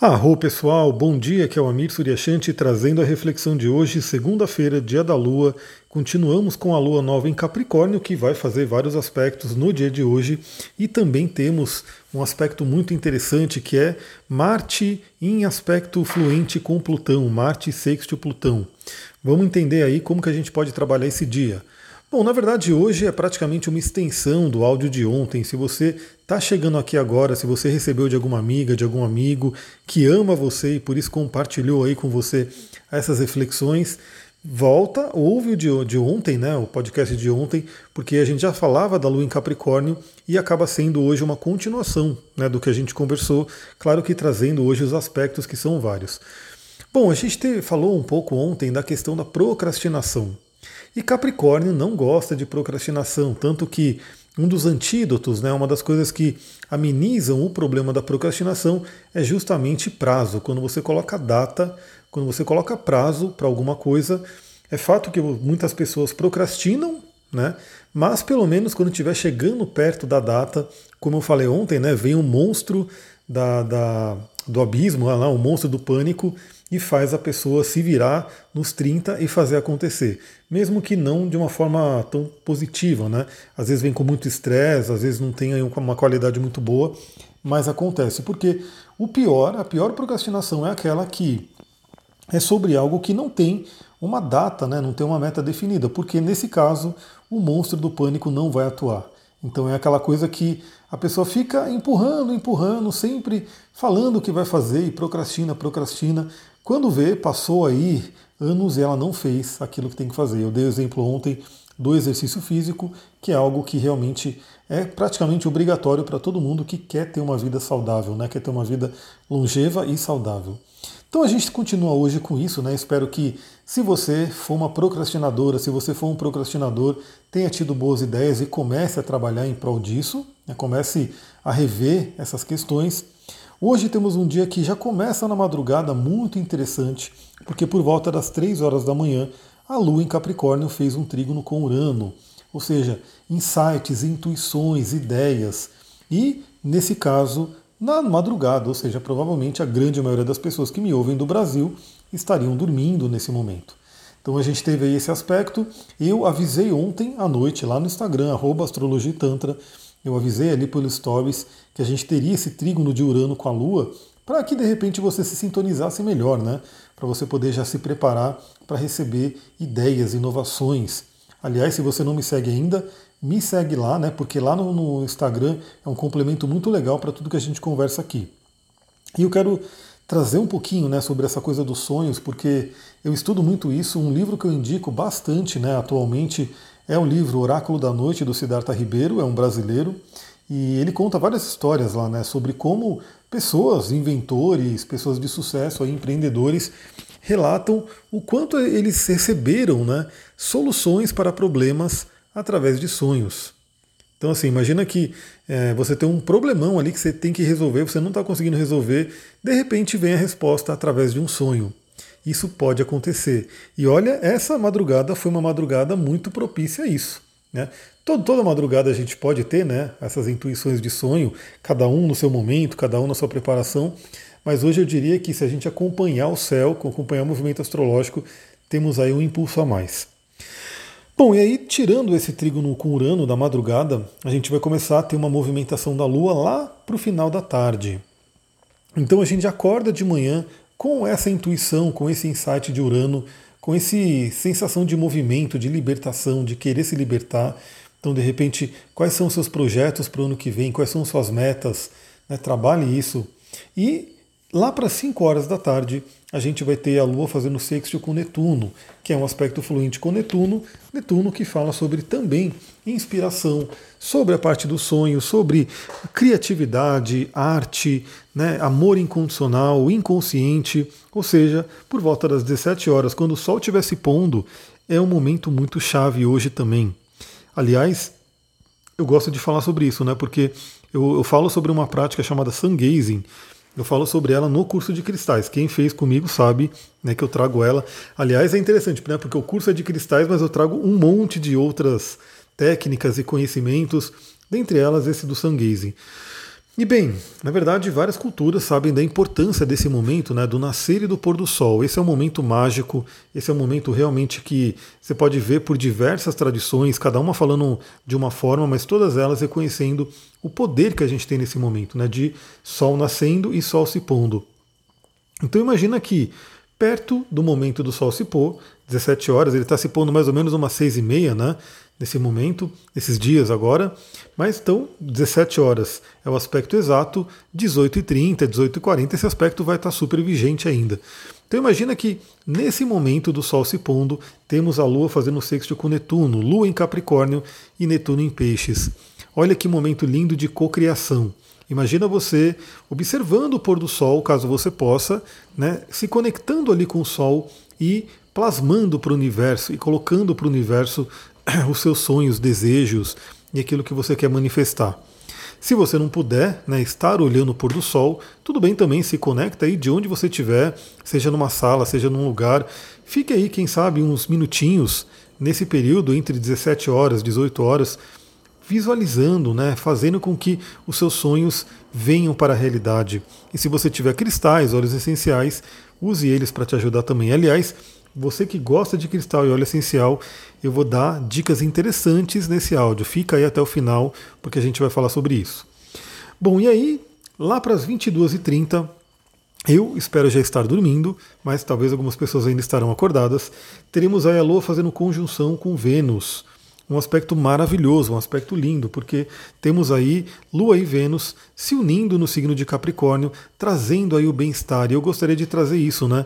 Arro pessoal, bom dia, que é o Amir Suryashanti trazendo a reflexão de hoje, segunda-feira, dia da Lua. Continuamos com a Lua nova em Capricórnio, que vai fazer vários aspectos no dia de hoje, e também temos um aspecto muito interessante que é Marte em aspecto fluente com Plutão, Marte sexto Plutão. Vamos entender aí como que a gente pode trabalhar esse dia. Bom, na verdade hoje é praticamente uma extensão do áudio de ontem. Se você está chegando aqui agora, se você recebeu de alguma amiga, de algum amigo que ama você e por isso compartilhou aí com você essas reflexões, volta, ouve o de, de ontem, né, o podcast de ontem, porque a gente já falava da Lua em Capricórnio e acaba sendo hoje uma continuação né, do que a gente conversou, claro que trazendo hoje os aspectos que são vários. Bom, a gente te, falou um pouco ontem da questão da procrastinação. E Capricórnio não gosta de procrastinação, tanto que um dos antídotos, né, uma das coisas que amenizam o problema da procrastinação é justamente prazo. Quando você coloca data, quando você coloca prazo para alguma coisa, é fato que muitas pessoas procrastinam, né? Mas pelo menos quando estiver chegando perto da data, como eu falei ontem, né, vem um monstro da, da do abismo, lá, o monstro do pânico, e faz a pessoa se virar nos 30 e fazer acontecer. Mesmo que não de uma forma tão positiva, né? Às vezes vem com muito estresse, às vezes não tem uma qualidade muito boa, mas acontece. Porque o pior, a pior procrastinação é aquela que é sobre algo que não tem uma data, né? não tem uma meta definida, porque nesse caso o monstro do pânico não vai atuar. Então é aquela coisa que a pessoa fica empurrando, empurrando, sempre falando o que vai fazer e procrastina, procrastina. Quando vê, passou aí anos e ela não fez aquilo que tem que fazer. Eu dei o exemplo ontem do exercício físico, que é algo que realmente é praticamente obrigatório para todo mundo que quer ter uma vida saudável, né? quer ter uma vida longeva e saudável. Então a gente continua hoje com isso, né? Espero que se você for uma procrastinadora, se você for um procrastinador, tenha tido boas ideias e comece a trabalhar em prol disso, né? comece a rever essas questões. Hoje temos um dia que já começa na madrugada muito interessante, porque por volta das 3 horas da manhã, a Lua em Capricórnio fez um trígono com Urano, ou seja, insights, intuições, ideias. E, nesse caso, na madrugada, ou seja, provavelmente a grande maioria das pessoas que me ouvem do Brasil estariam dormindo nesse momento. Então a gente teve aí esse aspecto. Eu avisei ontem à noite lá no Instagram, arroba astrologitantra, eu avisei ali pelos stories que a gente teria esse trígono de Urano com a Lua para que de repente você se sintonizasse melhor, né? Para você poder já se preparar para receber ideias, inovações. Aliás, se você não me segue ainda, me segue lá, né? Porque lá no, no Instagram é um complemento muito legal para tudo que a gente conversa aqui. E eu quero trazer um pouquinho né, sobre essa coisa dos sonhos, porque eu estudo muito isso. Um livro que eu indico bastante né, atualmente é o livro Oráculo da Noite, do Siddhartha Ribeiro, é um brasileiro, e ele conta várias histórias lá, né, sobre como pessoas, inventores, pessoas de sucesso, aí, empreendedores, relatam o quanto eles receberam né, soluções para problemas através de sonhos. Então, assim, imagina que é, você tem um problemão ali que você tem que resolver, você não está conseguindo resolver, de repente vem a resposta através de um sonho isso pode acontecer. E olha, essa madrugada foi uma madrugada muito propícia a isso. Né? Todo, toda madrugada a gente pode ter né, essas intuições de sonho, cada um no seu momento, cada um na sua preparação, mas hoje eu diria que se a gente acompanhar o céu, acompanhar o movimento astrológico, temos aí um impulso a mais. Bom, e aí, tirando esse trígono com Urano da madrugada, a gente vai começar a ter uma movimentação da Lua lá para o final da tarde. Então a gente acorda de manhã com essa intuição, com esse insight de Urano, com essa sensação de movimento, de libertação, de querer se libertar. Então, de repente, quais são seus projetos para o ano que vem? Quais são suas metas? Né? Trabalhe isso. E lá para 5 horas da tarde, a gente vai ter a Lua fazendo sexto com Netuno, que é um aspecto fluente com Netuno, Netuno que fala sobre também inspiração, sobre a parte do sonho, sobre criatividade, arte, né, amor incondicional, inconsciente, ou seja, por volta das 17 horas, quando o Sol estiver se pondo, é um momento muito chave hoje também. Aliás, eu gosto de falar sobre isso, né, porque eu, eu falo sobre uma prática chamada sun gazing, eu falo sobre ela no curso de cristais. Quem fez comigo sabe né, que eu trago ela. Aliás, é interessante, né, porque o curso é de cristais, mas eu trago um monte de outras técnicas e conhecimentos, dentre elas esse do sun gazing. E bem, na verdade, várias culturas sabem da importância desse momento, né, do nascer e do pôr do sol. Esse é um momento mágico, esse é um momento realmente que você pode ver por diversas tradições, cada uma falando de uma forma, mas todas elas reconhecendo o poder que a gente tem nesse momento, né, de sol nascendo e sol se pondo. Então imagina que perto do momento do sol se pôr, 17 horas, ele está se pondo mais ou menos umas 6 e meia, né? Nesse momento, nesses dias agora, mas então 17 horas é o aspecto exato, 18h30, 18h40, esse aspecto vai estar super vigente ainda. Então imagina que nesse momento do Sol se pondo, temos a Lua fazendo sexto com Netuno, Lua em Capricórnio e Netuno em Peixes. Olha que momento lindo de cocriação. Imagina você observando o pôr do Sol, caso você possa, né, se conectando ali com o Sol e plasmando para o universo e colocando para o universo os seus sonhos, desejos e aquilo que você quer manifestar. Se você não puder né, estar olhando o pôr do sol, tudo bem também, se conecta aí de onde você estiver, seja numa sala, seja num lugar. Fique aí, quem sabe, uns minutinhos nesse período entre 17 horas e 18 horas, visualizando, né, fazendo com que os seus sonhos venham para a realidade. E se você tiver cristais, óleos essenciais, use eles para te ajudar também. Aliás, você que gosta de cristal e óleo essencial, eu vou dar dicas interessantes nesse áudio. Fica aí até o final, porque a gente vai falar sobre isso. Bom, e aí, lá para as 22h30, eu espero já estar dormindo, mas talvez algumas pessoas ainda estarão acordadas. Teremos aí a Lua fazendo conjunção com Vênus. Um aspecto maravilhoso, um aspecto lindo, porque temos aí Lua e Vênus se unindo no signo de Capricórnio, trazendo aí o bem-estar. E eu gostaria de trazer isso, né?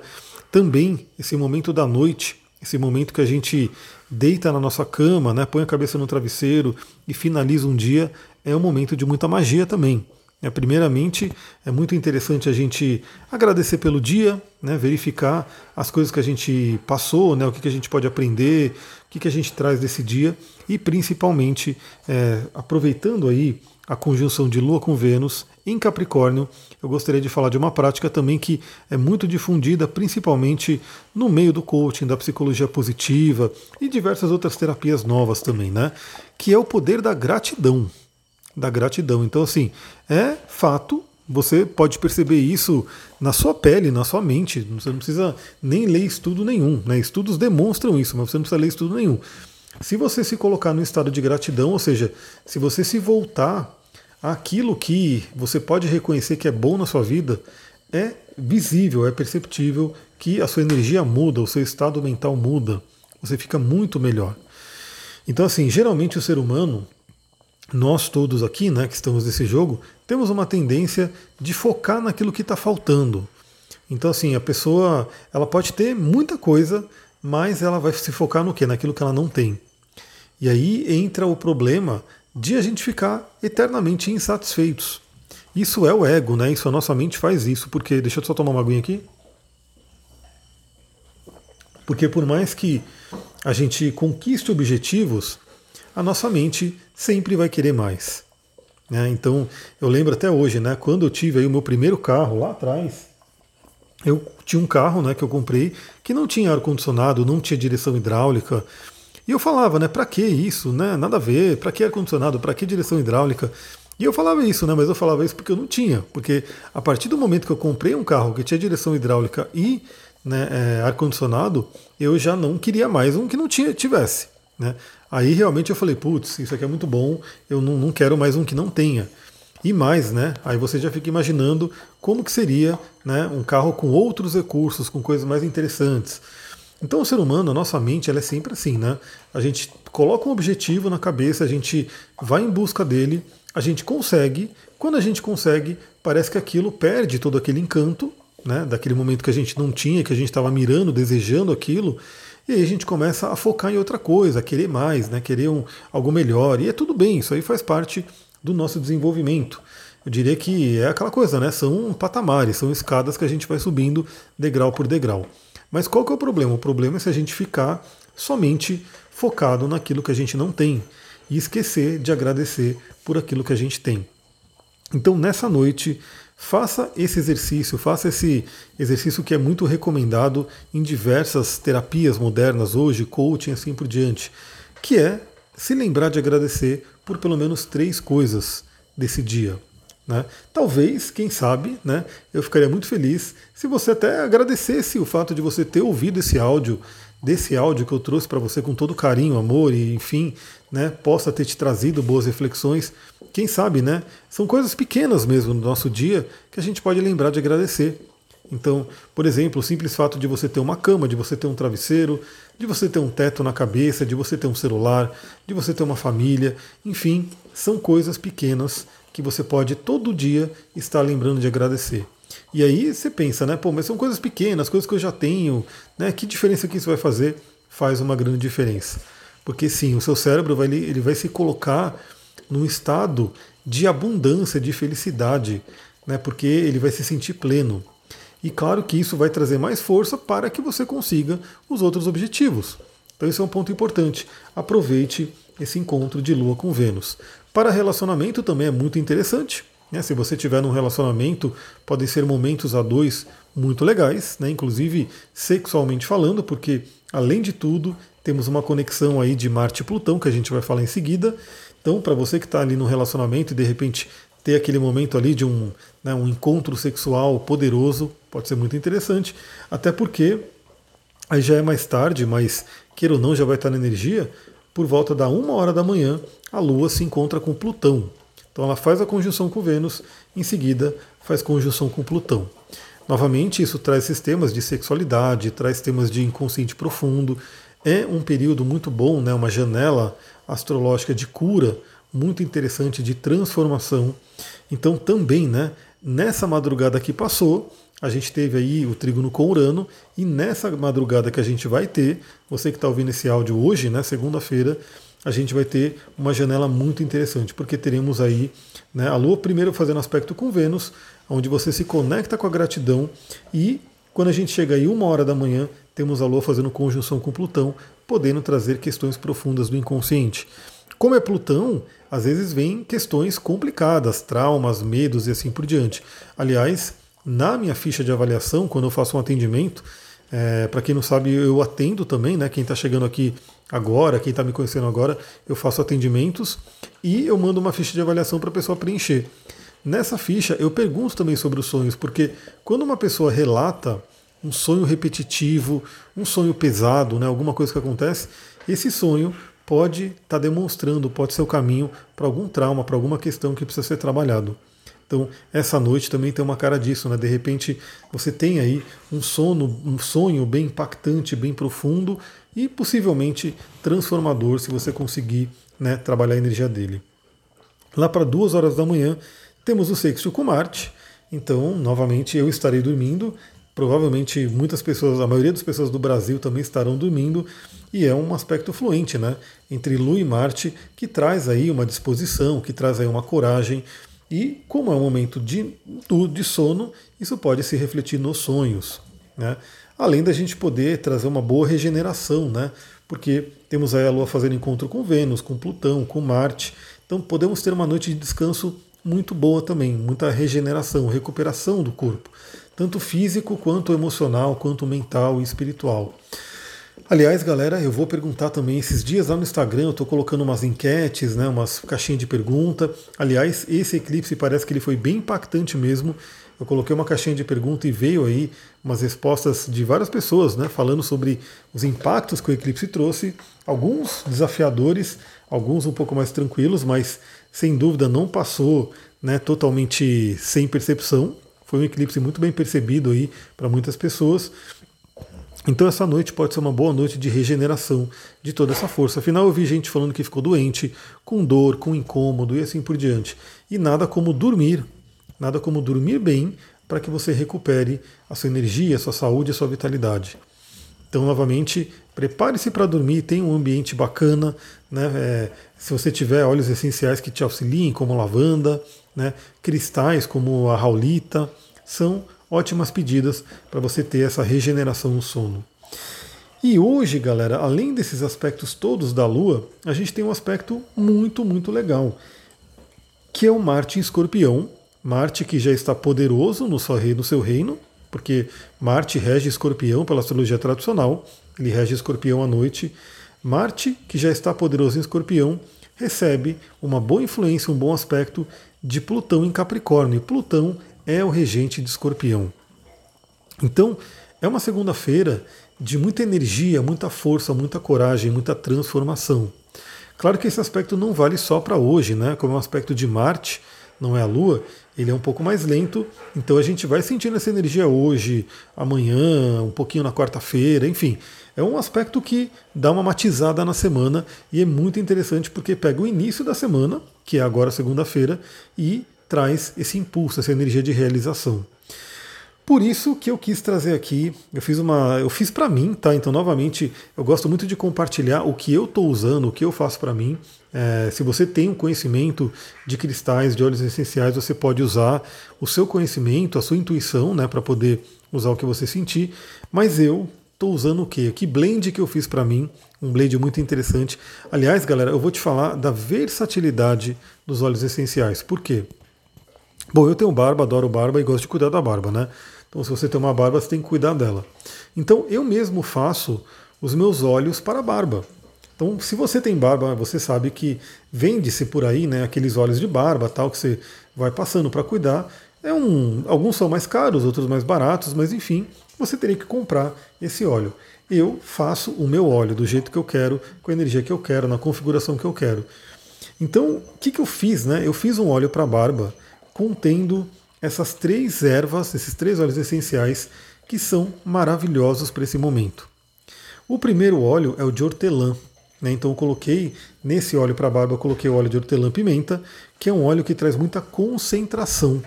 Também esse momento da noite, esse momento que a gente deita na nossa cama, né, põe a cabeça no travesseiro e finaliza um dia, é um momento de muita magia também. É, primeiramente, é muito interessante a gente agradecer pelo dia, né, verificar as coisas que a gente passou, né, o que, que a gente pode aprender, o que, que a gente traz desse dia e principalmente é, aproveitando aí a conjunção de Lua com Vênus em Capricórnio, eu gostaria de falar de uma prática também que é muito difundida, principalmente no meio do coaching, da psicologia positiva e diversas outras terapias novas também, né? Que é o poder da gratidão. Da gratidão. Então, assim, é fato você pode perceber isso na sua pele, na sua mente. Você não precisa nem ler estudo nenhum. Né? Estudos demonstram isso, mas você não precisa ler estudo nenhum. Se você se colocar no estado de gratidão, ou seja, se você se voltar aquilo que você pode reconhecer que é bom na sua vida, é visível, é perceptível que a sua energia muda, o seu estado mental muda, você fica muito melhor. Então, assim, geralmente o ser humano, nós todos aqui, né, que estamos nesse jogo, temos uma tendência de focar naquilo que está faltando. Então, assim, a pessoa, ela pode ter muita coisa, mas ela vai se focar no quê? Naquilo que ela não tem. E aí entra o problema de a gente ficar eternamente insatisfeitos. Isso é o ego, né? Isso a nossa mente faz isso, porque deixa eu só tomar uma aguinha aqui. Porque por mais que a gente conquiste objetivos, a nossa mente sempre vai querer mais. Né? Então, eu lembro até hoje, né, quando eu tive o meu primeiro carro lá atrás, eu tinha um carro né, que eu comprei que não tinha ar-condicionado, não tinha direção hidráulica, e eu falava, né, para que isso, né? Nada a ver, para que ar-condicionado, para que direção hidráulica? E eu falava isso, né? Mas eu falava isso porque eu não tinha. Porque a partir do momento que eu comprei um carro que tinha direção hidráulica e né, é, ar-condicionado, eu já não queria mais um que não tinha, tivesse. Né? Aí realmente eu falei, putz, isso aqui é muito bom, eu não, não quero mais um que não tenha. E mais, né? Aí você já fica imaginando como que seria né, um carro com outros recursos, com coisas mais interessantes. Então o ser humano, a nossa mente, ela é sempre assim, né? A gente coloca um objetivo na cabeça, a gente vai em busca dele, a gente consegue. Quando a gente consegue, parece que aquilo perde todo aquele encanto, né? Daquele momento que a gente não tinha, que a gente estava mirando, desejando aquilo. E aí a gente começa a focar em outra coisa, a querer mais, né? Querer um, algo melhor. E é tudo bem, isso aí faz parte do nosso desenvolvimento. Eu diria que é aquela coisa, né? São patamares, são escadas que a gente vai subindo degrau por degrau. Mas qual que é o problema? O problema é se a gente ficar somente focado naquilo que a gente não tem e esquecer de agradecer por aquilo que a gente tem. Então, nessa noite, faça esse exercício, faça esse exercício que é muito recomendado em diversas terapias modernas hoje, coaching assim por diante, que é se lembrar de agradecer por pelo menos três coisas desse dia. Né? Talvez, quem sabe, né, eu ficaria muito feliz se você até agradecesse o fato de você ter ouvido esse áudio, desse áudio que eu trouxe para você com todo carinho, amor e enfim, né, possa ter te trazido boas reflexões. Quem sabe, né? São coisas pequenas mesmo no nosso dia que a gente pode lembrar de agradecer. Então, por exemplo, o simples fato de você ter uma cama, de você ter um travesseiro, de você ter um teto na cabeça, de você ter um celular, de você ter uma família, enfim, são coisas pequenas que você pode todo dia estar lembrando de agradecer. E aí você pensa, né? Pô, mas são coisas pequenas, coisas que eu já tenho, né? Que diferença que isso vai fazer? Faz uma grande diferença. Porque sim, o seu cérebro vai, ele vai se colocar num estado de abundância, de felicidade, né? Porque ele vai se sentir pleno. E claro que isso vai trazer mais força para que você consiga os outros objetivos. Então esse é um ponto importante. Aproveite esse encontro de Lua com Vênus. Para relacionamento também é muito interessante. Né? Se você tiver num relacionamento, podem ser momentos a dois muito legais, né? inclusive sexualmente falando, porque além de tudo temos uma conexão aí de Marte e Plutão que a gente vai falar em seguida. Então, para você que está ali no relacionamento e de repente ter aquele momento ali de um, né, um encontro sexual poderoso, pode ser muito interessante, até porque aí já é mais tarde, mas queira ou não, já vai estar na energia, por volta da uma hora da manhã, a Lua se encontra com Plutão. Então ela faz a conjunção com Vênus, em seguida faz conjunção com Plutão. Novamente, isso traz sistemas de sexualidade, traz temas de inconsciente profundo. É um período muito bom, né, uma janela astrológica de cura muito interessante de transformação. Então também, né, nessa madrugada que passou, a gente teve aí o trígono com Urano e nessa madrugada que a gente vai ter, você que está ouvindo esse áudio hoje, né, segunda-feira, a gente vai ter uma janela muito interessante, porque teremos aí né, a Lua primeiro fazendo aspecto com Vênus, onde você se conecta com a gratidão e quando a gente chega aí uma hora da manhã, temos a Lua fazendo conjunção com Plutão, podendo trazer questões profundas do inconsciente. Como é Plutão, às vezes vem questões complicadas, traumas, medos e assim por diante. Aliás, na minha ficha de avaliação, quando eu faço um atendimento, é, para quem não sabe, eu atendo também, né? Quem está chegando aqui agora, quem está me conhecendo agora, eu faço atendimentos e eu mando uma ficha de avaliação para a pessoa preencher. Nessa ficha eu pergunto também sobre os sonhos, porque quando uma pessoa relata um sonho repetitivo, um sonho pesado, né, alguma coisa que acontece, esse sonho pode estar tá demonstrando, pode ser o caminho para algum trauma, para alguma questão que precisa ser trabalhado. Então, essa noite também tem uma cara disso, né? De repente, você tem aí um sono, um sonho bem impactante, bem profundo e possivelmente transformador se você conseguir né, trabalhar a energia dele. Lá para duas horas da manhã, temos o sexto com Marte. Então, novamente, eu estarei dormindo Provavelmente muitas pessoas, a maioria das pessoas do Brasil também estarão dormindo e é um aspecto fluente, né? Entre Lua e Marte que traz aí uma disposição, que traz aí uma coragem e como é um momento de, de sono, isso pode se refletir nos sonhos, né? Além da gente poder trazer uma boa regeneração, né? Porque temos aí a Lua fazendo encontro com Vênus, com Plutão, com Marte, então podemos ter uma noite de descanso muito boa também, muita regeneração, recuperação do corpo tanto físico quanto emocional, quanto mental e espiritual. Aliás, galera, eu vou perguntar também esses dias lá no Instagram, eu estou colocando umas enquetes, né, umas caixinhas de pergunta. Aliás, esse eclipse parece que ele foi bem impactante mesmo. Eu coloquei uma caixinha de pergunta e veio aí umas respostas de várias pessoas, né, falando sobre os impactos que o eclipse trouxe, alguns desafiadores, alguns um pouco mais tranquilos, mas sem dúvida não passou né, totalmente sem percepção. Foi um eclipse muito bem percebido aí para muitas pessoas. Então essa noite pode ser uma boa noite de regeneração de toda essa força. Afinal, eu vi gente falando que ficou doente, com dor, com incômodo e assim por diante. E nada como dormir, nada como dormir bem para que você recupere a sua energia, a sua saúde, a sua vitalidade. Então, novamente, prepare-se para dormir, tenha um ambiente bacana. Né? É, se você tiver óleos essenciais que te auxiliem, como lavanda, né? cristais como a raulita, são ótimas pedidas para você ter essa regeneração no sono. E hoje, galera, além desses aspectos todos da Lua, a gente tem um aspecto muito, muito legal, que é o Marte em Escorpião. Marte que já está poderoso no seu reino, porque Marte rege Escorpião pela astrologia tradicional, ele rege Escorpião à noite. Marte, que já está poderoso em Escorpião, recebe uma boa influência, um bom aspecto de Plutão em Capricórnio. Plutão é o regente de Escorpião. Então, é uma segunda-feira de muita energia, muita força, muita coragem, muita transformação. Claro que esse aspecto não vale só para hoje, né? Como é um aspecto de Marte, não é a Lua, ele é um pouco mais lento, então a gente vai sentindo essa energia hoje, amanhã, um pouquinho na quarta-feira, enfim. É um aspecto que dá uma matizada na semana e é muito interessante porque pega o início da semana, que é agora segunda-feira, e traz esse impulso, essa energia de realização. Por isso que eu quis trazer aqui, eu fiz uma, eu fiz para mim, tá? Então novamente eu gosto muito de compartilhar o que eu estou usando, o que eu faço para mim. É, se você tem um conhecimento de cristais, de óleos essenciais, você pode usar o seu conhecimento, a sua intuição, né, para poder usar o que você sentir. Mas eu estou usando o quê? Que blend que eu fiz para mim, um blend muito interessante. Aliás, galera, eu vou te falar da versatilidade dos óleos essenciais. Por quê? Bom, eu tenho barba, adoro barba e gosto de cuidar da barba, né? Então, se você tem uma barba, você tem que cuidar dela. Então, eu mesmo faço os meus olhos para a barba. Então, se você tem barba, você sabe que vende-se por aí, né, aqueles óleos de barba, tal que você vai passando para cuidar. É um, alguns são mais caros, outros mais baratos, mas enfim, você teria que comprar esse óleo. Eu faço o meu óleo do jeito que eu quero, com a energia que eu quero, na configuração que eu quero. Então, o que, que eu fiz? Né? Eu fiz um óleo para barba contendo essas três ervas, esses três óleos essenciais que são maravilhosos para esse momento. O primeiro óleo é o de hortelã. Né? Então eu coloquei nesse óleo para barba, coloquei o óleo de hortelã-pimenta, que é um óleo que traz muita concentração.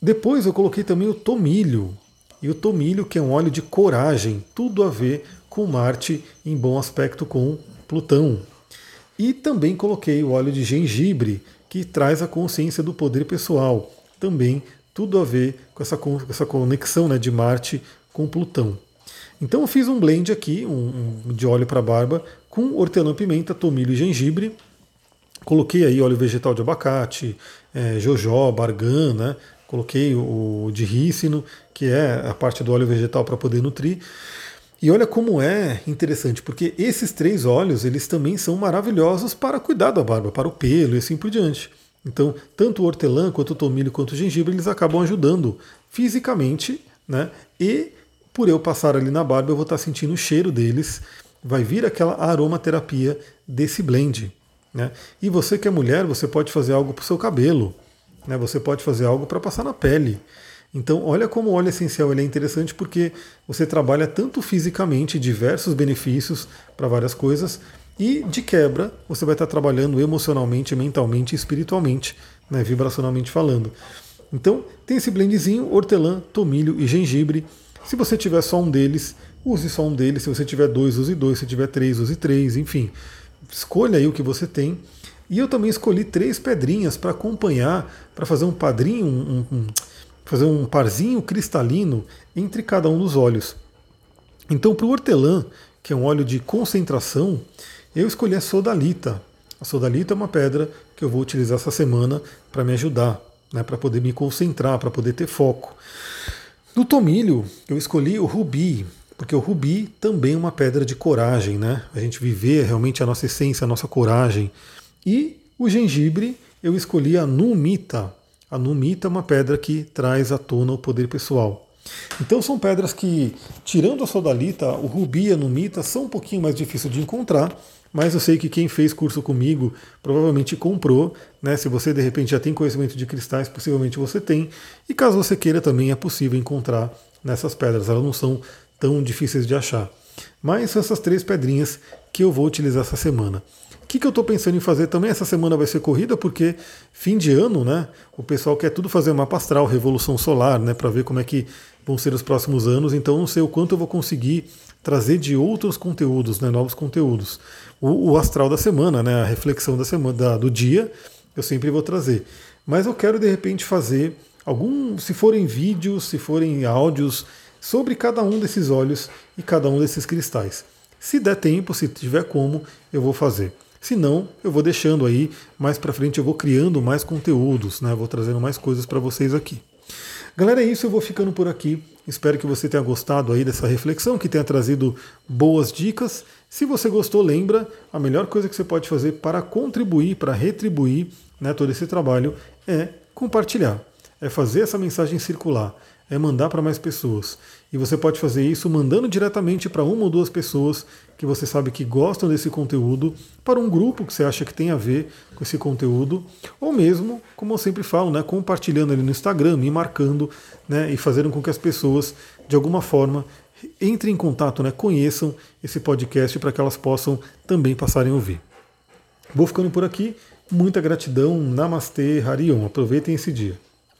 Depois eu coloquei também o tomilho. E o tomilho, que é um óleo de coragem, tudo a ver com Marte em bom aspecto com Plutão. E também coloquei o óleo de gengibre, que traz a consciência do poder pessoal. Também tudo a ver com essa, com essa conexão né, de Marte com Plutão. Então eu fiz um blend aqui, um, um de óleo para barba, com hortelã-pimenta, tomilho e gengibre. Coloquei aí óleo vegetal de abacate, é, jojoba, né? Coloquei o, o de rícino, que é a parte do óleo vegetal para poder nutrir. E olha como é interessante, porque esses três óleos, eles também são maravilhosos para cuidar da barba, para o pelo e assim por diante. Então, tanto o hortelã, quanto o tomilho, quanto o gengibre, eles acabam ajudando fisicamente, né? E por eu passar ali na barba, eu vou estar sentindo o cheiro deles, vai vir aquela aromaterapia desse blend. Né? E você que é mulher, você pode fazer algo para o seu cabelo, né? você pode fazer algo para passar na pele. Então, olha como o óleo essencial é interessante porque você trabalha tanto fisicamente, diversos benefícios para várias coisas, e de quebra você vai estar trabalhando emocionalmente, mentalmente espiritualmente, né, vibracionalmente falando. Então, tem esse blendzinho, hortelã, tomilho e gengibre. Se você tiver só um deles, use só um deles. Se você tiver dois, use dois. Se tiver três, use três. Enfim, escolha aí o que você tem. E eu também escolhi três pedrinhas para acompanhar, para fazer um padrinho, um, um, fazer um parzinho cristalino entre cada um dos óleos. Então, para o hortelã, que é um óleo de concentração, eu escolhi a sodalita. A sodalita é uma pedra que eu vou utilizar essa semana para me ajudar, né, para poder me concentrar, para poder ter foco. No tomilho, eu escolhi o rubi, porque o rubi também é uma pedra de coragem, né? A gente viver realmente a nossa essência, a nossa coragem. E o gengibre, eu escolhi a numita, a numita é uma pedra que traz à tona o poder pessoal. Então são pedras que, tirando a sodalita, o rubi e a numita são um pouquinho mais difíceis de encontrar, mas eu sei que quem fez curso comigo provavelmente comprou, né? Se você de repente já tem conhecimento de cristais, possivelmente você tem. E caso você queira também é possível encontrar nessas pedras, elas não são tão difíceis de achar. Mas são essas três pedrinhas que eu vou utilizar essa semana que, que eu estou pensando em fazer também? Essa semana vai ser corrida, porque fim de ano, né? O pessoal quer tudo fazer mapa astral, revolução solar, né? Para ver como é que vão ser os próximos anos. Então, não sei o quanto eu vou conseguir trazer de outros conteúdos, né? Novos conteúdos. O, o astral da semana, né? A reflexão da semana, da, do dia, eu sempre vou trazer. Mas eu quero de repente fazer algum, se forem vídeos, se forem áudios, sobre cada um desses olhos e cada um desses cristais. Se der tempo, se tiver como, eu vou fazer. Se não, eu vou deixando aí, mais para frente eu vou criando mais conteúdos, né? Vou trazendo mais coisas para vocês aqui. Galera, é isso, eu vou ficando por aqui. Espero que você tenha gostado aí dessa reflexão, que tenha trazido boas dicas. Se você gostou, lembra, a melhor coisa que você pode fazer para contribuir, para retribuir né, todo esse trabalho, é compartilhar, é fazer essa mensagem circular, é mandar para mais pessoas. E você pode fazer isso mandando diretamente para uma ou duas pessoas que você sabe que gostam desse conteúdo, para um grupo que você acha que tem a ver com esse conteúdo, ou mesmo, como eu sempre falo, né, compartilhando ali no Instagram, me marcando né, e fazendo com que as pessoas, de alguma forma, entrem em contato, né, conheçam esse podcast para que elas possam também passarem a ouvir. Vou ficando por aqui. Muita gratidão. Namastê, Harion. Aproveitem esse dia.